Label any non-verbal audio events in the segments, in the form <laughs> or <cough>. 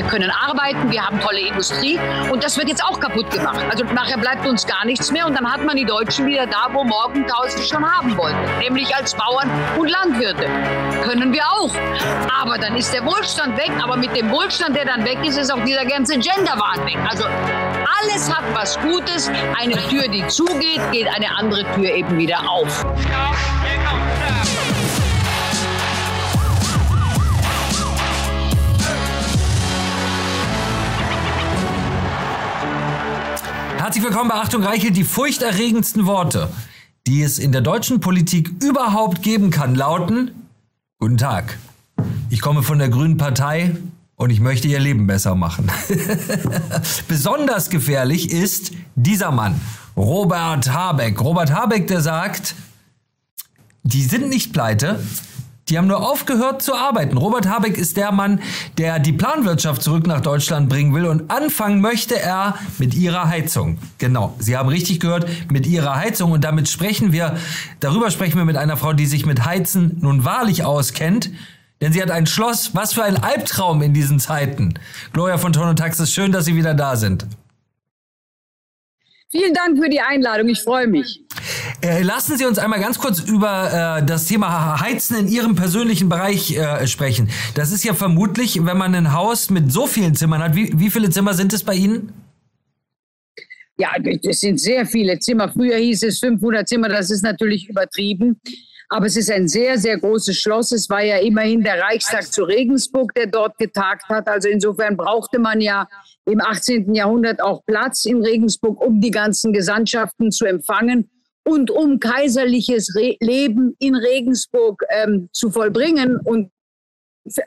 wir können arbeiten, wir haben tolle Industrie und das wird jetzt auch kaputt gemacht. Also nachher bleibt uns gar nichts mehr und dann hat man die Deutschen wieder da, wo morgen tausend schon haben wollten, nämlich als Bauern und Landwirte. Können wir auch. Aber dann ist der Wohlstand weg, aber mit dem Wohlstand, der dann weg ist, ist auch dieser ganze Genderwahn weg. Also alles hat was Gutes. Eine Tür, die zugeht, geht eine andere Tür eben wieder auf. Ja, genau. Herzlich willkommen bei Achtung Reiche, die furchterregendsten Worte, die es in der deutschen Politik überhaupt geben kann, lauten Guten Tag. Ich komme von der Grünen Partei und ich möchte ihr Leben besser machen. <laughs> Besonders gefährlich ist dieser Mann, Robert Habeck. Robert Habeck, der sagt, die sind nicht pleite, die haben nur aufgehört zu arbeiten. Robert Habeck ist der Mann, der die Planwirtschaft zurück nach Deutschland bringen will und anfangen möchte er mit ihrer Heizung. Genau, Sie haben richtig gehört, mit ihrer Heizung und damit sprechen wir, darüber sprechen wir mit einer Frau, die sich mit Heizen nun wahrlich auskennt. Denn sie hat ein Schloss. Was für ein Albtraum in diesen Zeiten. Gloria von Ton und Taxis, schön, dass Sie wieder da sind. Vielen Dank für die Einladung. Ich freue mich. Äh, lassen Sie uns einmal ganz kurz über äh, das Thema Heizen in Ihrem persönlichen Bereich äh, sprechen. Das ist ja vermutlich, wenn man ein Haus mit so vielen Zimmern hat, wie, wie viele Zimmer sind es bei Ihnen? Ja, das sind sehr viele Zimmer. Früher hieß es 500 Zimmer, das ist natürlich übertrieben. Aber es ist ein sehr, sehr großes Schloss. Es war ja immerhin der Reichstag zu Regensburg, der dort getagt hat. Also insofern brauchte man ja im 18. Jahrhundert auch Platz in Regensburg, um die ganzen Gesandtschaften zu empfangen und um kaiserliches Re Leben in Regensburg ähm, zu vollbringen und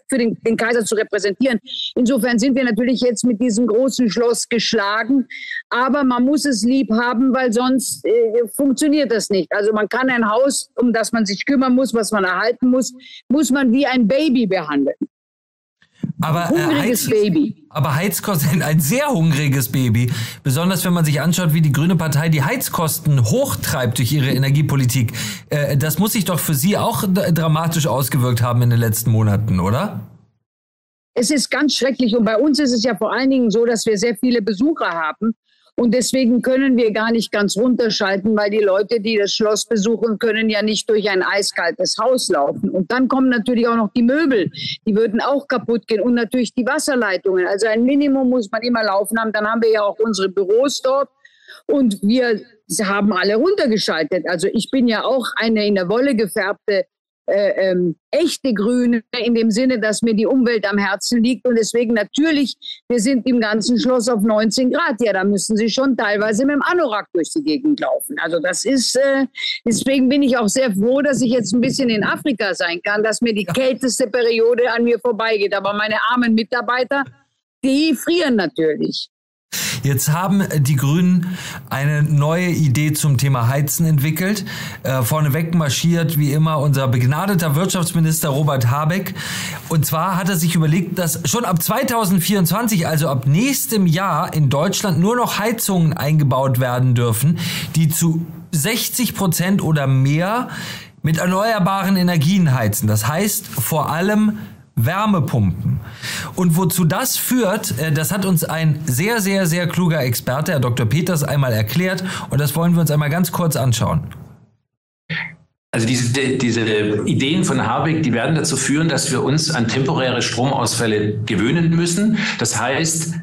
für den, den, Kaiser zu repräsentieren. Insofern sind wir natürlich jetzt mit diesem großen Schloss geschlagen, aber man muss es lieb haben, weil sonst äh, funktioniert das nicht. Also man kann ein Haus, um das man sich kümmern muss, was man erhalten muss, muss man wie ein Baby behandeln. Aber, äh, hungriges Heiz, Baby. Aber Heizkosten, <laughs> ein sehr hungriges Baby. Besonders wenn man sich anschaut, wie die Grüne Partei die Heizkosten hochtreibt durch ihre Energiepolitik. Äh, das muss sich doch für Sie auch dramatisch ausgewirkt haben in den letzten Monaten, oder? Es ist ganz schrecklich und bei uns ist es ja vor allen Dingen so, dass wir sehr viele Besucher haben und deswegen können wir gar nicht ganz runterschalten, weil die Leute, die das Schloss besuchen, können ja nicht durch ein eiskaltes Haus laufen. Und dann kommen natürlich auch noch die Möbel, die würden auch kaputt gehen und natürlich die Wasserleitungen. Also ein Minimum muss man immer laufen haben. Dann haben wir ja auch unsere Büros dort und wir haben alle runtergeschaltet. Also ich bin ja auch eine in der Wolle gefärbte äh, ähm, echte Grüne in dem Sinne, dass mir die Umwelt am Herzen liegt und deswegen natürlich, wir sind im ganzen Schloss auf 19 Grad. Ja, da müssen Sie schon teilweise mit dem Anorak durch die Gegend laufen. Also das ist, äh, deswegen bin ich auch sehr froh, dass ich jetzt ein bisschen in Afrika sein kann, dass mir die kälteste Periode an mir vorbeigeht. Aber meine armen Mitarbeiter, die frieren natürlich. Jetzt haben die Grünen eine neue Idee zum Thema Heizen entwickelt. Äh, vorneweg marschiert wie immer unser begnadeter Wirtschaftsminister Robert Habeck. Und zwar hat er sich überlegt, dass schon ab 2024, also ab nächstem Jahr in Deutschland nur noch Heizungen eingebaut werden dürfen, die zu 60 Prozent oder mehr mit erneuerbaren Energien heizen. Das heißt vor allem Wärmepumpen. Und wozu das führt, äh, das hat uns ein sehr, sehr, sehr kluger Experte, Herr Dr. Peters, einmal erklärt. Und das wollen wir uns einmal ganz kurz anschauen. Also diese, diese Ideen von Habeck, die werden dazu führen, dass wir uns an temporäre Stromausfälle gewöhnen müssen. Das heißt,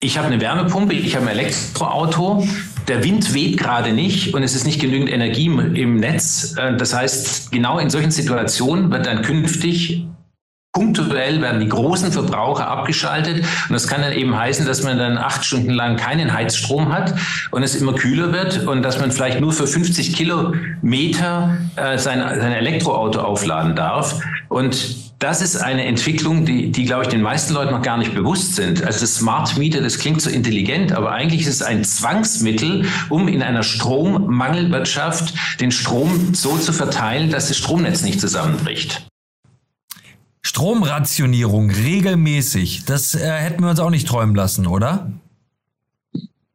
ich habe eine Wärmepumpe, ich habe ein Elektroauto, der Wind weht gerade nicht und es ist nicht genügend Energie im Netz. Äh, das heißt, genau in solchen Situationen wird dann künftig Punktuell werden die großen Verbraucher abgeschaltet und das kann dann eben heißen, dass man dann acht Stunden lang keinen Heizstrom hat und es immer kühler wird und dass man vielleicht nur für 50 Kilometer äh, sein, sein Elektroauto aufladen darf. Und das ist eine Entwicklung, die, die, glaube ich, den meisten Leuten noch gar nicht bewusst sind. Also Smart Meter, das klingt so intelligent, aber eigentlich ist es ein Zwangsmittel, um in einer Strommangelwirtschaft den Strom so zu verteilen, dass das Stromnetz nicht zusammenbricht. Stromrationierung regelmäßig, das äh, hätten wir uns auch nicht träumen lassen, oder?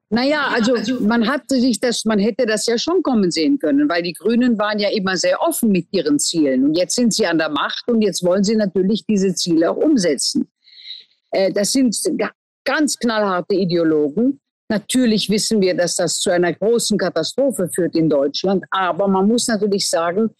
Naja, also man hatte sich das, man hätte das ja schon kommen sehen können, weil die Grünen waren ja immer sehr offen mit ihren Zielen. Und jetzt sind sie an der Macht und jetzt wollen sie natürlich diese Ziele auch umsetzen. Äh, das sind ganz knallharte Ideologen. Natürlich wissen wir, dass das zu einer großen Katastrophe führt in Deutschland. Aber man muss natürlich sagen,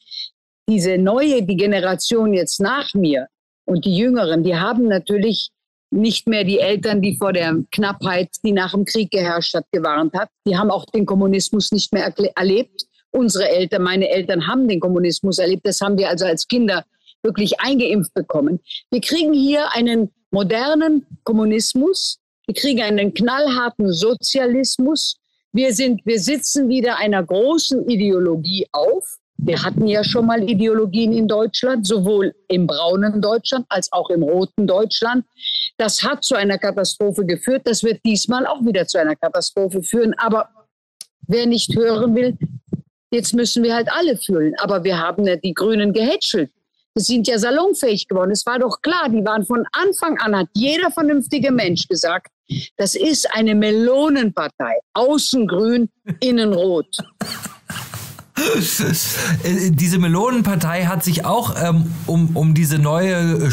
diese neue, die Generation jetzt nach mir und die Jüngeren, die haben natürlich nicht mehr die Eltern, die vor der Knappheit, die nach dem Krieg geherrscht hat, gewarnt hat. Die haben auch den Kommunismus nicht mehr erlebt. Unsere Eltern, meine Eltern haben den Kommunismus erlebt. Das haben wir also als Kinder wirklich eingeimpft bekommen. Wir kriegen hier einen modernen Kommunismus. Wir kriegen einen knallharten Sozialismus. Wir sind, wir sitzen wieder einer großen Ideologie auf. Wir hatten ja schon mal Ideologien in Deutschland, sowohl im braunen Deutschland als auch im roten Deutschland. Das hat zu einer Katastrophe geführt. Das wird diesmal auch wieder zu einer Katastrophe führen. Aber wer nicht hören will, jetzt müssen wir halt alle fühlen. Aber wir haben ja die Grünen gehätschelt. Sie sind ja salonfähig geworden. Es war doch klar, die waren von Anfang an, hat jeder vernünftige Mensch gesagt, das ist eine Melonenpartei. Außen grün, innen rot. Äh, diese Melonenpartei hat sich auch ähm, um, um diese neue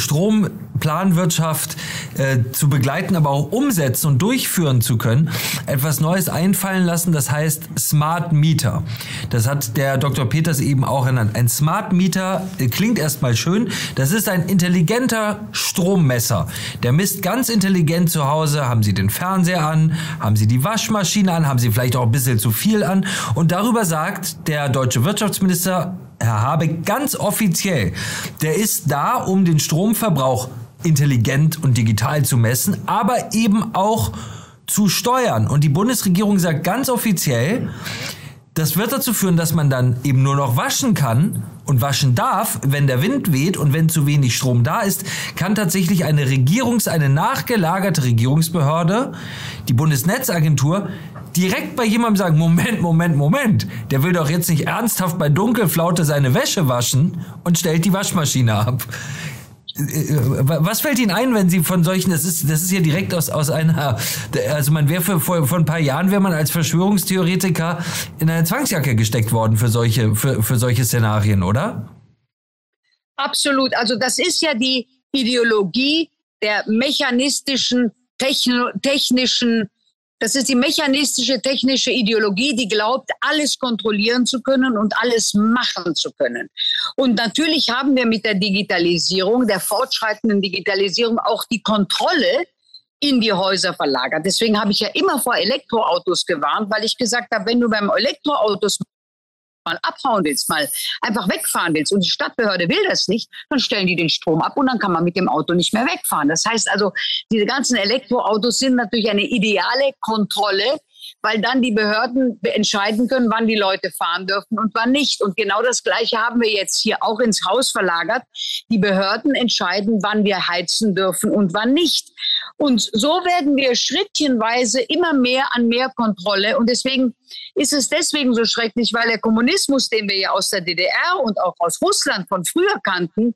Stromplanwirtschaft äh, zu begleiten, aber auch umsetzen und durchführen zu können, etwas Neues einfallen lassen, das heißt Smart Meter. Das hat der Dr. Peters eben auch genannt. Ein Smart Meter äh, klingt erstmal schön. Das ist ein intelligenter Strommesser. Der misst ganz intelligent zu Hause, haben Sie den Fernseher an, haben Sie die Waschmaschine an, haben Sie vielleicht auch ein bisschen zu viel an und darüber sagt der deutsche Wirtschaftsminister Herr Habeck ganz offiziell, der ist da, um den Stromverbrauch intelligent und digital zu messen, aber eben auch zu steuern. Und die Bundesregierung sagt ganz offiziell, das wird dazu führen, dass man dann eben nur noch waschen kann und waschen darf, wenn der Wind weht und wenn zu wenig Strom da ist, kann tatsächlich eine Regierungs-, eine nachgelagerte Regierungsbehörde, die Bundesnetzagentur, direkt bei jemandem sagen, Moment, Moment, Moment, der will doch jetzt nicht ernsthaft bei Dunkelflaute seine Wäsche waschen und stellt die Waschmaschine ab. Äh, äh, was fällt Ihnen ein, wenn Sie von solchen, das ist, das ist ja direkt aus, aus einer, also man wäre vor, vor ein paar Jahren wäre man als Verschwörungstheoretiker in eine Zwangsjacke gesteckt worden für solche, für, für solche Szenarien, oder? Absolut. Also das ist ja die Ideologie der mechanistischen, techno, technischen das ist die mechanistische technische Ideologie, die glaubt, alles kontrollieren zu können und alles machen zu können. Und natürlich haben wir mit der Digitalisierung, der fortschreitenden Digitalisierung auch die Kontrolle in die Häuser verlagert. Deswegen habe ich ja immer vor Elektroautos gewarnt, weil ich gesagt habe, wenn du beim Elektroautos mal abhauen willst, mal einfach wegfahren willst und die Stadtbehörde will das nicht, dann stellen die den Strom ab und dann kann man mit dem Auto nicht mehr wegfahren. Das heißt also, diese ganzen Elektroautos sind natürlich eine ideale Kontrolle, weil dann die Behörden entscheiden können, wann die Leute fahren dürfen und wann nicht. Und genau das Gleiche haben wir jetzt hier auch ins Haus verlagert. Die Behörden entscheiden, wann wir heizen dürfen und wann nicht. Und so werden wir schrittchenweise immer mehr an mehr Kontrolle. Und deswegen ist es deswegen so schrecklich, weil der Kommunismus, den wir ja aus der DDR und auch aus Russland von früher kannten,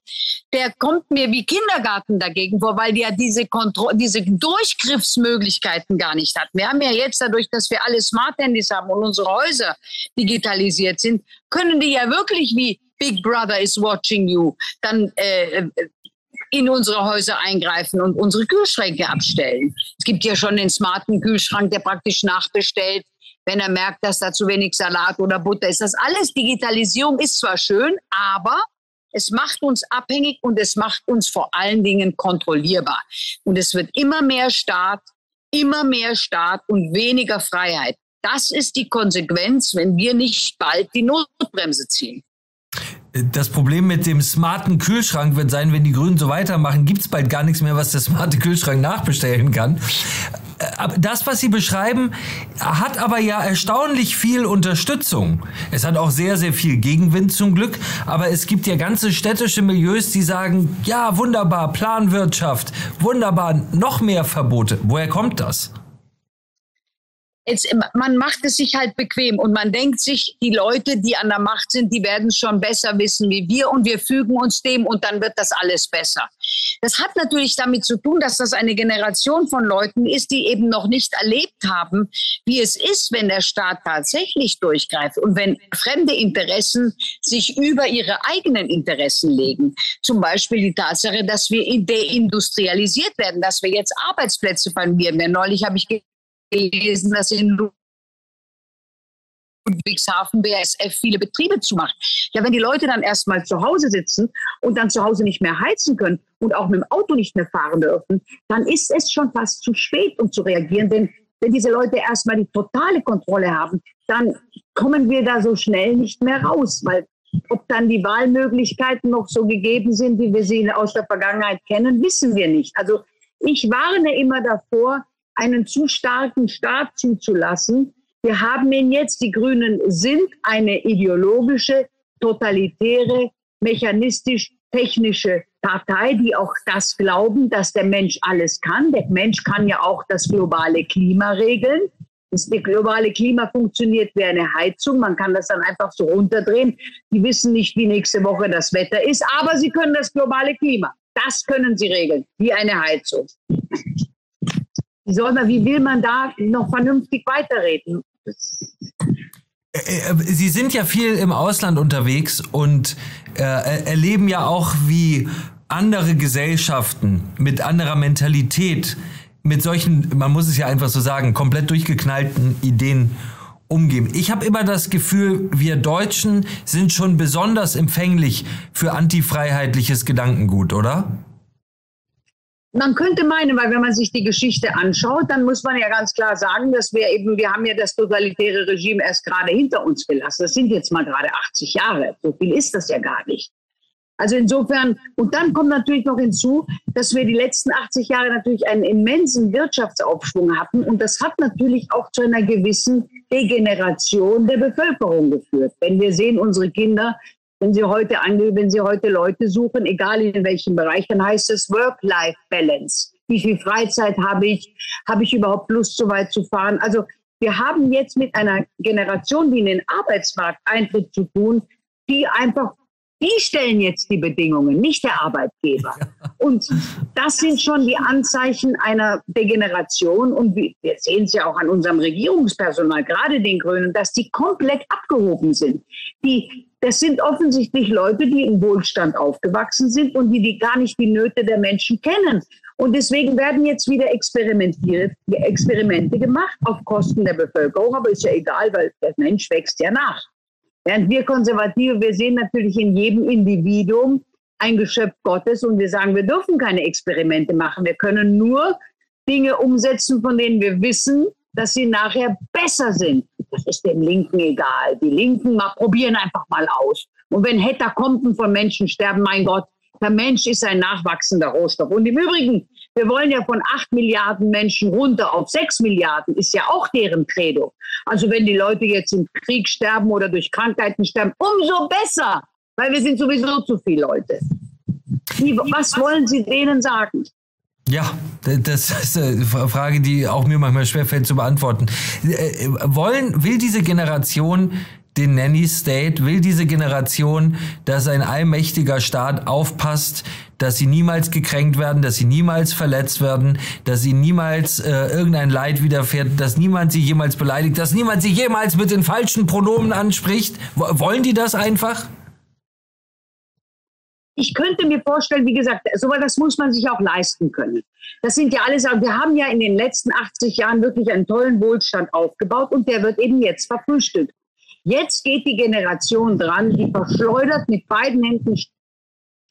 der kommt mir wie Kindergarten dagegen vor, weil die ja diese, Kontro diese Durchgriffsmöglichkeiten gar nicht hatten. Wir haben ja jetzt dadurch, dass wir alle Smart-Handys haben und unsere Häuser digitalisiert sind, können die ja wirklich wie Big Brother is watching you, dann äh, in unsere Häuser eingreifen und unsere Kühlschränke abstellen. Es gibt ja schon den smarten Kühlschrank, der praktisch nachbestellt, wenn er merkt, dass da zu wenig Salat oder Butter ist. Das alles, Digitalisierung ist zwar schön, aber es macht uns abhängig und es macht uns vor allen Dingen kontrollierbar. Und es wird immer mehr Staat, immer mehr Staat und weniger Freiheit. Das ist die Konsequenz, wenn wir nicht bald die Notbremse ziehen. Das Problem mit dem smarten Kühlschrank wird sein, wenn die Grünen so weitermachen, gibt es bald gar nichts mehr, was der smarte Kühlschrank nachbestellen kann. Äh, das, was Sie beschreiben, hat aber ja erstaunlich viel Unterstützung. Es hat auch sehr, sehr viel Gegenwind zum Glück, aber es gibt ja ganze städtische Milieus, die sagen, ja, wunderbar, Planwirtschaft, wunderbar, noch mehr Verbote. Woher kommt das? Jetzt, man macht es sich halt bequem und man denkt sich, die Leute, die an der Macht sind, die werden schon besser wissen wie wir und wir fügen uns dem und dann wird das alles besser. Das hat natürlich damit zu tun, dass das eine Generation von Leuten ist, die eben noch nicht erlebt haben, wie es ist, wenn der Staat tatsächlich durchgreift und wenn fremde Interessen sich über ihre eigenen Interessen legen. Zum Beispiel die Tatsache, dass wir deindustrialisiert werden, dass wir jetzt Arbeitsplätze verlieren. Neulich habe ich gelesen, dass in Ludwigshafen BASF viele Betriebe zumacht. Ja, wenn die Leute dann erstmal zu Hause sitzen und dann zu Hause nicht mehr heizen können und auch mit dem Auto nicht mehr fahren dürfen, dann ist es schon fast zu spät, um zu reagieren. Denn wenn diese Leute erstmal die totale Kontrolle haben, dann kommen wir da so schnell nicht mehr raus, weil ob dann die Wahlmöglichkeiten noch so gegeben sind, wie wir sie aus der Vergangenheit kennen, wissen wir nicht. Also ich warne immer davor, einen zu starken Staat zuzulassen. Wir haben ihn jetzt, die Grünen sind eine ideologische, totalitäre, mechanistisch-technische Partei, die auch das glauben, dass der Mensch alles kann. Der Mensch kann ja auch das globale Klima regeln. Das globale Klima funktioniert wie eine Heizung. Man kann das dann einfach so runterdrehen. Die wissen nicht, wie nächste Woche das Wetter ist, aber sie können das globale Klima. Das können sie regeln, wie eine Heizung. Wie, soll man, wie will man da noch vernünftig weiterreden? Äh, äh, Sie sind ja viel im Ausland unterwegs und äh, erleben ja auch, wie andere Gesellschaften mit anderer Mentalität, mit solchen, man muss es ja einfach so sagen, komplett durchgeknallten Ideen umgehen. Ich habe immer das Gefühl, wir Deutschen sind schon besonders empfänglich für antifreiheitliches Gedankengut, oder? Man könnte meinen, weil wenn man sich die Geschichte anschaut, dann muss man ja ganz klar sagen, dass wir eben, wir haben ja das totalitäre Regime erst gerade hinter uns gelassen. Das sind jetzt mal gerade 80 Jahre. So viel ist das ja gar nicht. Also insofern, und dann kommt natürlich noch hinzu, dass wir die letzten 80 Jahre natürlich einen immensen Wirtschaftsaufschwung hatten. Und das hat natürlich auch zu einer gewissen Degeneration der Bevölkerung geführt. Wenn wir sehen, unsere Kinder wenn Sie heute wenn Sie heute Leute suchen, egal in welchem Bereich, dann heißt es Work-Life-Balance. Wie viel Freizeit habe ich? Habe ich überhaupt Lust, so weit zu fahren? Also wir haben jetzt mit einer Generation, die in den Arbeitsmarkt eintritt, zu tun, die einfach, die stellen jetzt die Bedingungen, nicht der Arbeitgeber. Und das sind schon die Anzeichen einer Degeneration. Und wir sehen es ja auch an unserem Regierungspersonal, gerade den Grünen, dass die komplett abgehoben sind. Die das sind offensichtlich Leute, die im Wohlstand aufgewachsen sind und die, die gar nicht die Nöte der Menschen kennen. Und deswegen werden jetzt wieder Experimente gemacht auf Kosten der Bevölkerung, aber ist ja egal, weil der Mensch wächst ja nach. Während wir Konservative, wir sehen natürlich in jedem Individuum ein Geschöpf Gottes und wir sagen, wir dürfen keine Experimente machen. Wir können nur Dinge umsetzen, von denen wir wissen, dass sie nachher besser sind. Das ist den Linken egal. Die Linken mal probieren einfach mal aus. Und wenn Hetakomben von Menschen sterben, mein Gott, der Mensch ist ein nachwachsender Rohstoff. Und im Übrigen, wir wollen ja von acht Milliarden Menschen runter auf sechs Milliarden, ist ja auch deren Credo. Also wenn die Leute jetzt im Krieg sterben oder durch Krankheiten sterben, umso besser, weil wir sind sowieso zu viele Leute. was wollen Sie denen sagen? Ja, das ist eine Frage, die auch mir manchmal schwerfällt zu beantworten. Äh, wollen, will diese Generation den Nanny State, will diese Generation, dass ein allmächtiger Staat aufpasst, dass sie niemals gekränkt werden, dass sie niemals verletzt werden, dass sie niemals äh, irgendein Leid widerfährt, dass niemand sie jemals beleidigt, dass niemand sie jemals mit den falschen Pronomen anspricht. Wollen die das einfach? ich könnte mir vorstellen, wie gesagt, so das muss man sich auch leisten können. Das sind ja alles, wir haben ja in den letzten 80 Jahren wirklich einen tollen Wohlstand aufgebaut und der wird eben jetzt verfrühstückt. Jetzt geht die Generation dran, die verschleudert mit beiden Händen,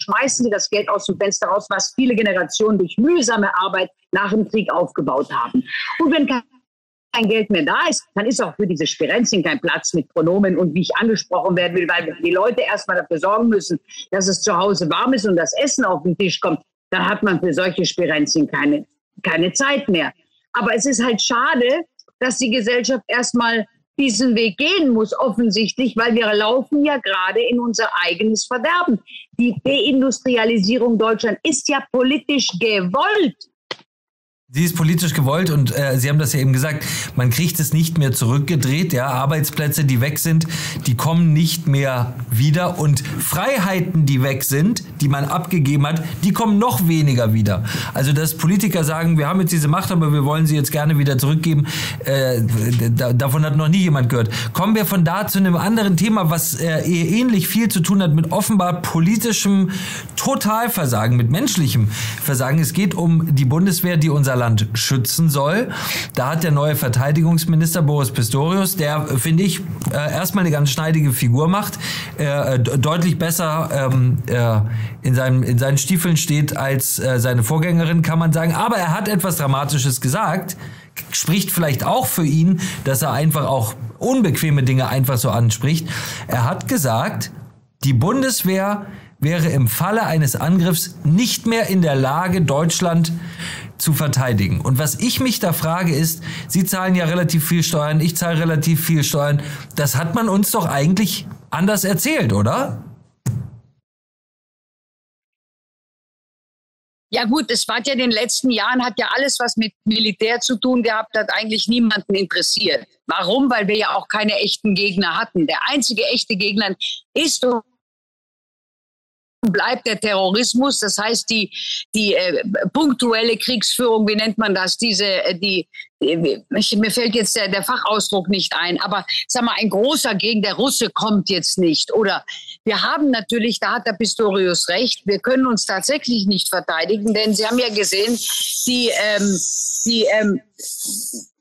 schmeißen sie das Geld aus dem Fenster raus, was viele Generationen durch mühsame Arbeit nach dem Krieg aufgebaut haben. Und wenn kein Geld mehr da ist, dann ist auch für diese Spirenzien kein Platz mit Pronomen und wie ich angesprochen werden will, weil die Leute erstmal dafür sorgen müssen, dass es zu Hause warm ist und das Essen auf den Tisch kommt, dann hat man für solche Spirenzien keine, keine Zeit mehr. Aber es ist halt schade, dass die Gesellschaft erstmal diesen Weg gehen muss, offensichtlich, weil wir laufen ja gerade in unser eigenes Verderben. Die Deindustrialisierung Deutschlands ist ja politisch gewollt. Sie ist politisch gewollt und äh, Sie haben das ja eben gesagt, man kriegt es nicht mehr zurückgedreht. Ja, Arbeitsplätze, die weg sind, die kommen nicht mehr wieder und Freiheiten, die weg sind, die man abgegeben hat, die kommen noch weniger wieder. Also dass Politiker sagen, wir haben jetzt diese Macht, aber wir wollen sie jetzt gerne wieder zurückgeben, äh, da, davon hat noch nie jemand gehört. Kommen wir von da zu einem anderen Thema, was äh, ähnlich viel zu tun hat mit offenbar politischem Totalversagen, mit menschlichem Versagen. Es geht um die Bundeswehr, die unser Land Land schützen soll. Da hat der neue Verteidigungsminister Boris Pistorius, der, finde ich, äh, erstmal eine ganz schneidige Figur macht, äh, deutlich besser ähm, äh, in, seinem, in seinen Stiefeln steht als äh, seine Vorgängerin, kann man sagen. Aber er hat etwas Dramatisches gesagt spricht vielleicht auch für ihn, dass er einfach auch unbequeme Dinge einfach so anspricht. Er hat gesagt, die Bundeswehr wäre im Falle eines Angriffs nicht mehr in der Lage, Deutschland zu verteidigen. Und was ich mich da frage ist, Sie zahlen ja relativ viel Steuern, ich zahle relativ viel Steuern. Das hat man uns doch eigentlich anders erzählt, oder? Ja gut, es war ja in den letzten Jahren, hat ja alles, was mit Militär zu tun gehabt hat, eigentlich niemanden interessiert. Warum? Weil wir ja auch keine echten Gegner hatten. Der einzige echte Gegner ist bleibt der Terrorismus, das heißt die, die äh, punktuelle Kriegsführung, wie nennt man das, diese, äh, die, die ich, mir fällt jetzt der, der Fachausdruck nicht ein, aber sag mal, ein großer gegen der Russe kommt jetzt nicht. Oder wir haben natürlich, da hat der Pistorius recht, wir können uns tatsächlich nicht verteidigen, denn Sie haben ja gesehen, die, ähm, die, ähm,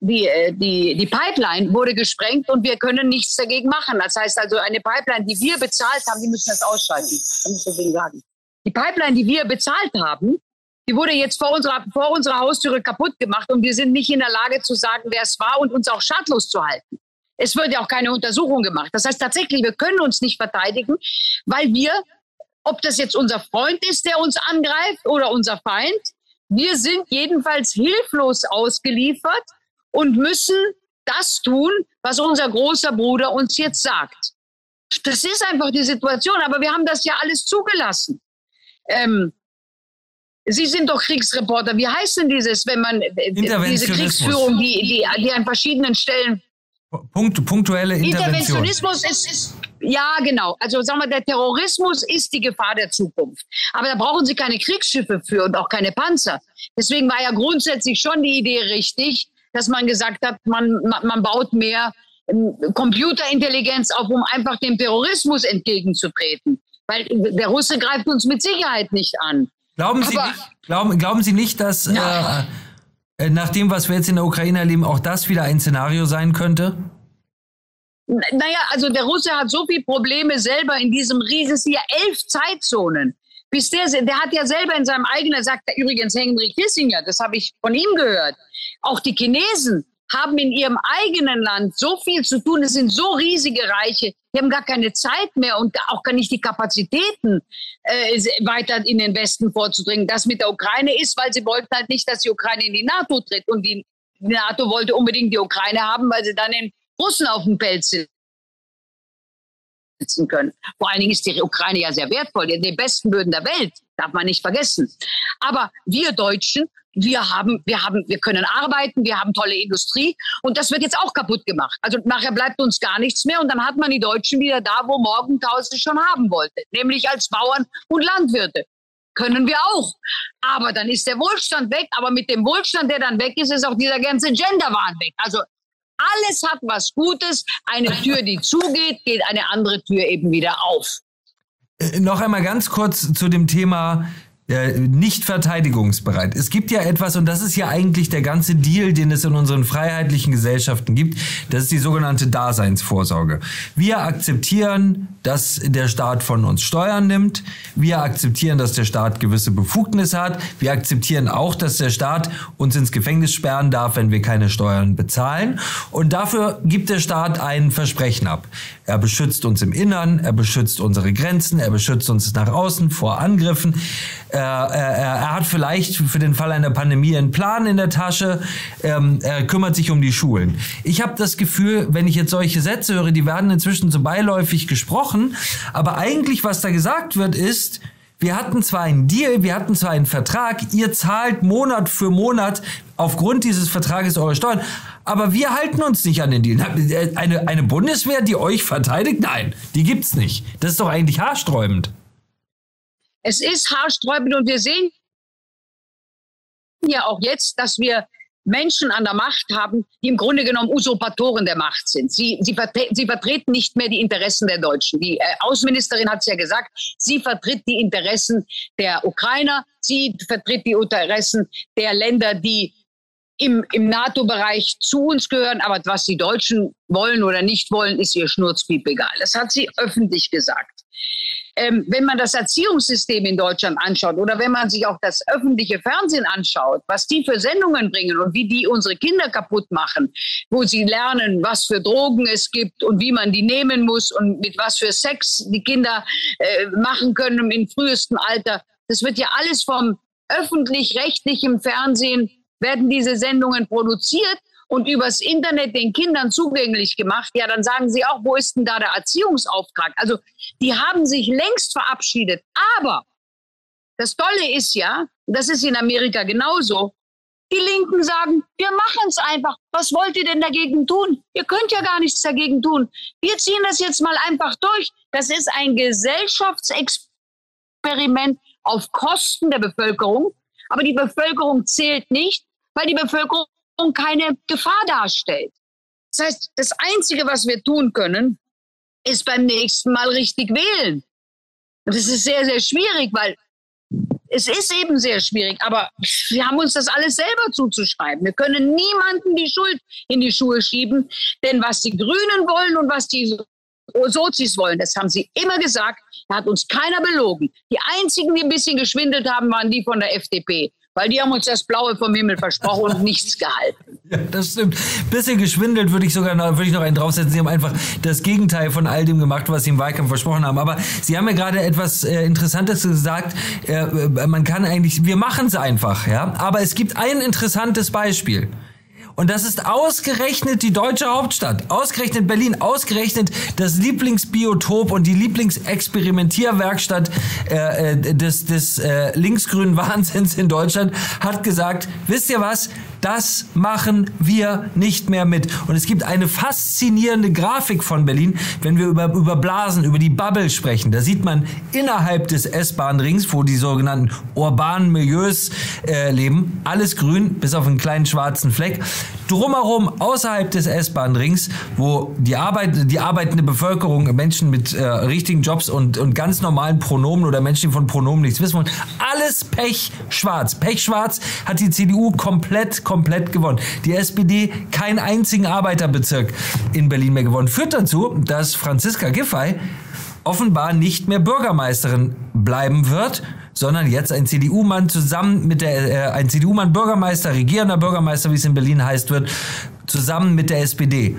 die, äh, die, die Pipeline wurde gesprengt und wir können nichts dagegen machen. Das heißt also, eine Pipeline, die wir bezahlt haben, die müssen das ausschalten. Kann ich sagen. Die Pipeline, die wir bezahlt haben, die wurde jetzt vor unserer, vor unserer Haustüre kaputt gemacht und wir sind nicht in der Lage zu sagen, wer es war und uns auch schadlos zu halten. Es wird ja auch keine Untersuchung gemacht. Das heißt tatsächlich, wir können uns nicht verteidigen, weil wir, ob das jetzt unser Freund ist, der uns angreift oder unser Feind, wir sind jedenfalls hilflos ausgeliefert und müssen das tun, was unser großer Bruder uns jetzt sagt. Das ist einfach die Situation, aber wir haben das ja alles zugelassen. Ähm, Sie sind doch Kriegsreporter. Wie heißt denn dieses, wenn man äh, diese Kriegsführung, die, die, die an verschiedenen Stellen. Punkt, punktuelle Intervention. Interventionismus ist, ist, ja, genau. Also sagen wir, der Terrorismus ist die Gefahr der Zukunft. Aber da brauchen Sie keine Kriegsschiffe für und auch keine Panzer. Deswegen war ja grundsätzlich schon die Idee richtig, dass man gesagt hat, man, man baut mehr ähm, Computerintelligenz auf, um einfach dem Terrorismus entgegenzutreten. Weil der Russe greift uns mit Sicherheit nicht an. Glauben Sie, nicht, glauben, glauben Sie nicht, dass äh, äh, nach dem, was wir jetzt in der Ukraine erleben, auch das wieder ein Szenario sein könnte? Naja, also der Russe hat so viele Probleme selber in diesem riesen, es sind ja elf Zeitzonen. Bis der, der hat ja selber in seinem eigenen, sagt er übrigens Henry Kissinger, das habe ich von ihm gehört. Auch die Chinesen haben in ihrem eigenen Land so viel zu tun. Es sind so riesige Reiche. Die haben gar keine Zeit mehr und auch gar nicht die Kapazitäten, äh, weiter in den Westen vorzudringen. Das mit der Ukraine ist, weil sie wollten halt nicht, dass die Ukraine in die NATO tritt. Und die NATO wollte unbedingt die Ukraine haben, weil sie dann den Russen auf dem Pelz sitzen können. Vor allen Dingen ist die Ukraine ja sehr wertvoll, die besten Böden der Welt, darf man nicht vergessen. Aber wir Deutschen wir haben, wir haben, wir können arbeiten, wir haben tolle Industrie und das wird jetzt auch kaputt gemacht. Also nachher bleibt uns gar nichts mehr und dann hat man die Deutschen wieder da, wo Morgenthau schon haben wollte, nämlich als Bauern und Landwirte. Können wir auch. Aber dann ist der Wohlstand weg. Aber mit dem Wohlstand, der dann weg ist, ist auch dieser ganze Genderwahn weg. Also alles hat was Gutes. Eine Tür, die zugeht, geht eine andere Tür eben wieder auf. Noch einmal ganz kurz zu dem Thema äh, nicht verteidigungsbereit. Es gibt ja etwas, und das ist ja eigentlich der ganze Deal, den es in unseren freiheitlichen Gesellschaften gibt, das ist die sogenannte Daseinsvorsorge. Wir akzeptieren, dass der Staat von uns Steuern nimmt. Wir akzeptieren, dass der Staat gewisse Befugnisse hat. Wir akzeptieren auch, dass der Staat uns ins Gefängnis sperren darf, wenn wir keine Steuern bezahlen. Und dafür gibt der Staat ein Versprechen ab. Er beschützt uns im Innern, er beschützt unsere Grenzen, er beschützt uns nach außen vor Angriffen. Er, er, hat vielleicht für den Fall einer Pandemie einen Plan in der Tasche. Ähm, er kümmert sich um die Schulen. Ich habe das Gefühl, wenn ich jetzt solche Sätze höre, die werden inzwischen so beiläufig gesprochen. Aber eigentlich, was da gesagt wird, ist, wir hatten zwar einen Deal, wir hatten zwar einen Vertrag, ihr zahlt Monat für Monat aufgrund dieses Vertrages eure Steuern, aber wir halten uns nicht an den Deal. Eine, eine Bundeswehr, die euch verteidigt? Nein, die gibt's nicht. Das ist doch eigentlich haarsträubend. Es ist haarsträubend und wir sehen ja auch jetzt, dass wir Menschen an der Macht haben, die im Grunde genommen Usurpatoren der Macht sind. Sie, sie, vertre sie vertreten nicht mehr die Interessen der Deutschen. Die äh, Außenministerin hat es ja gesagt, sie vertritt die Interessen der Ukrainer, sie vertritt die Interessen der Länder, die im, im NATO-Bereich zu uns gehören. Aber was die Deutschen wollen oder nicht wollen, ist ihr Schnurzpiep egal. Das hat sie öffentlich gesagt. Ähm, wenn man das Erziehungssystem in Deutschland anschaut oder wenn man sich auch das öffentliche Fernsehen anschaut, was die für Sendungen bringen und wie die unsere Kinder kaputt machen, wo sie lernen, was für Drogen es gibt und wie man die nehmen muss und mit was für Sex die Kinder äh, machen können im frühesten Alter, das wird ja alles vom öffentlich-rechtlichen Fernsehen werden diese Sendungen produziert und übers Internet den Kindern zugänglich gemacht, ja, dann sagen sie auch, wo ist denn da der Erziehungsauftrag? Also die haben sich längst verabschiedet. Aber das Tolle ist ja, das ist in Amerika genauso, die Linken sagen, wir machen es einfach. Was wollt ihr denn dagegen tun? Ihr könnt ja gar nichts dagegen tun. Wir ziehen das jetzt mal einfach durch. Das ist ein Gesellschaftsexperiment auf Kosten der Bevölkerung. Aber die Bevölkerung zählt nicht, weil die Bevölkerung keine Gefahr darstellt. Das heißt, das Einzige, was wir tun können, ist beim nächsten Mal richtig wählen. Und das ist sehr, sehr schwierig, weil es ist eben sehr schwierig, aber wir haben uns das alles selber zuzuschreiben. Wir können niemanden die Schuld in die Schuhe schieben, denn was die Grünen wollen und was die Sozis wollen, das haben sie immer gesagt, da hat uns keiner belogen. Die einzigen, die ein bisschen geschwindelt haben, waren die von der FDP weil die haben uns das Blaue vom Himmel versprochen und nichts gehalten. <laughs> Ja, das stimmt. Bisschen geschwindelt würde ich sogar noch, würde ich noch einen draufsetzen. Sie haben einfach das Gegenteil von all dem gemacht, was Sie im Wahlkampf versprochen haben. Aber Sie haben ja gerade etwas äh, Interessantes gesagt. Äh, äh man kann eigentlich, wir machen es einfach, ja. Aber es gibt ein interessantes Beispiel. Und das ist ausgerechnet die deutsche Hauptstadt, ausgerechnet Berlin, ausgerechnet das Lieblingsbiotop und die Lieblingsexperimentierwerkstatt äh, äh, des, des äh, linksgrünen Wahnsinns in Deutschland, hat gesagt, wisst ihr was, das machen wir nicht mehr mit. Und es gibt eine faszinierende Grafik von Berlin, wenn wir über, über Blasen, über die Bubble sprechen. Da sieht man innerhalb des S-Bahn-Rings, wo die sogenannten urbanen Milieus äh, leben, alles grün, bis auf einen kleinen schwarzen Fleck. Drumherum, außerhalb des S-Bahn-Rings, wo die, Arbeit, die arbeitende Bevölkerung, Menschen mit äh, richtigen Jobs und, und ganz normalen Pronomen oder Menschen, die von Pronomen nichts wissen wollen, alles pechschwarz. Pechschwarz hat die CDU komplett, komplett komplett gewonnen. Die SPD keinen einzigen Arbeiterbezirk in Berlin mehr gewonnen. Führt dazu, dass Franziska Giffey offenbar nicht mehr Bürgermeisterin bleiben wird, sondern jetzt ein CDU-Mann zusammen mit der, äh, ein CDU-Mann Bürgermeister, regierender Bürgermeister, wie es in Berlin heißt wird, zusammen mit der SPD.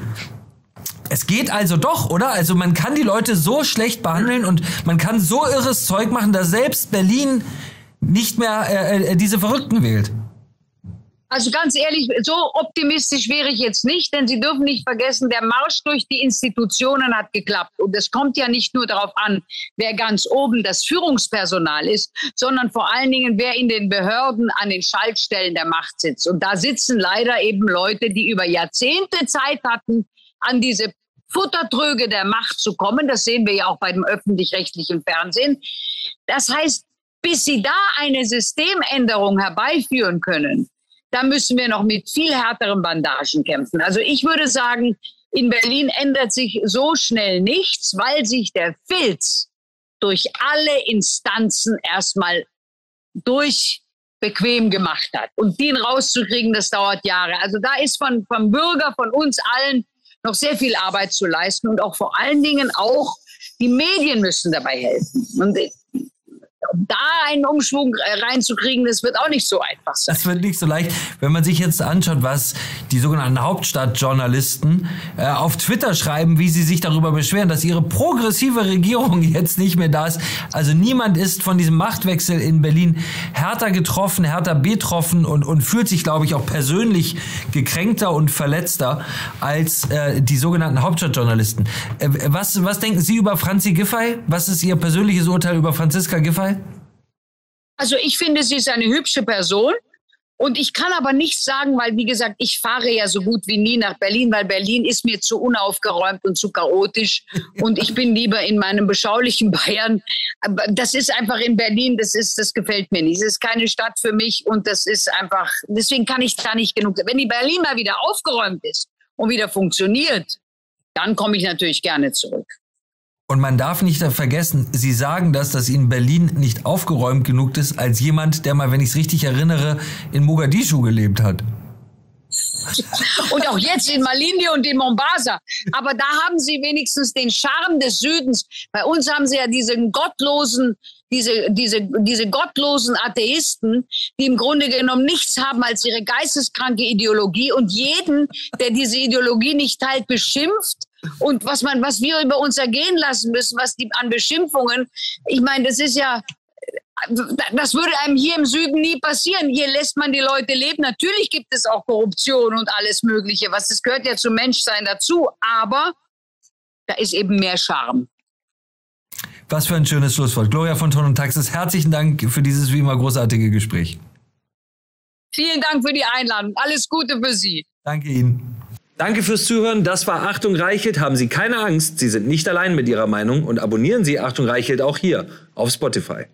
Es geht also doch, oder? Also man kann die Leute so schlecht behandeln und man kann so irres Zeug machen, dass selbst Berlin nicht mehr äh, äh diese Verrückten wählt. Also ganz ehrlich, so optimistisch wäre ich jetzt nicht, denn Sie dürfen nicht vergessen, der Marsch durch die Institutionen hat geklappt. Und es kommt ja nicht nur darauf an, wer ganz oben das Führungspersonal ist, sondern vor allen Dingen, wer in den Behörden an den Schaltstellen der Macht sitzt. Und da sitzen leider eben Leute, die über Jahrzehnte Zeit hatten, an diese Futtertröge der Macht zu kommen. Das sehen wir ja auch bei dem öffentlich-rechtlichen Fernsehen. Das heißt, bis sie da eine Systemänderung herbeiführen können, da müssen wir noch mit viel härteren Bandagen kämpfen. Also ich würde sagen, in Berlin ändert sich so schnell nichts, weil sich der Filz durch alle Instanzen erstmal durch bequem gemacht hat. Und den rauszukriegen, das dauert Jahre. Also da ist von, vom Bürger, von uns allen noch sehr viel Arbeit zu leisten und auch vor allen Dingen auch die Medien müssen dabei helfen. Und da einen Umschwung äh, reinzukriegen, das wird auch nicht so einfach sein. Das wird nicht so leicht. Wenn man sich jetzt anschaut, was die sogenannten Hauptstadtjournalisten äh, auf Twitter schreiben, wie sie sich darüber beschweren, dass ihre progressive Regierung <laughs> jetzt nicht mehr da ist. Also niemand ist von diesem Machtwechsel in Berlin härter getroffen, härter betroffen und, und fühlt sich, glaube ich, auch persönlich gekränkter und verletzter als äh, die sogenannten Hauptstadtjournalisten. Äh, was, was denken Sie über Franzi Giffey? Was ist Ihr persönliches Urteil über Franziska Giffey? Also ich finde, sie ist eine hübsche Person. Und ich kann aber nichts sagen, weil, wie gesagt, ich fahre ja so gut wie nie nach Berlin, weil Berlin ist mir zu unaufgeräumt und zu chaotisch. Und ich bin lieber in meinem beschaulichen Bayern. Aber das ist einfach in Berlin, das ist, das gefällt mir nicht. Es ist keine Stadt für mich und das ist einfach, deswegen kann ich da nicht genug. Wenn die Berlin mal wieder aufgeräumt ist und wieder funktioniert, dann komme ich natürlich gerne zurück. Und man darf nicht vergessen, Sie sagen das, dass Ihnen Berlin nicht aufgeräumt genug ist, als jemand, der mal, wenn ich es richtig erinnere, in Mogadischu gelebt hat. <laughs> Und auch jetzt in Malindi und in Mombasa. Aber da haben sie wenigstens den Charme des Südens. Bei uns haben sie ja diesen gottlosen, diese, diese, diese gottlosen Atheisten, die im Grunde genommen nichts haben als ihre geisteskranke Ideologie und jeden, der diese Ideologie nicht teilt, beschimpft und was man, was wir über uns ergehen lassen müssen, was die an Beschimpfungen. Ich meine, das ist ja, das würde einem hier im Süden nie passieren. Hier lässt man die Leute leben. Natürlich gibt es auch Korruption und alles Mögliche. Was das gehört ja zum Menschsein dazu. Aber da ist eben mehr Charme. Was für ein schönes Schlusswort. Gloria von Ton und Taxis, herzlichen Dank für dieses wie immer großartige Gespräch. Vielen Dank für die Einladung. Alles Gute für Sie. Danke Ihnen. Danke fürs Zuhören. Das war Achtung Reichelt. Haben Sie keine Angst. Sie sind nicht allein mit Ihrer Meinung und abonnieren Sie Achtung Reichelt auch hier auf Spotify.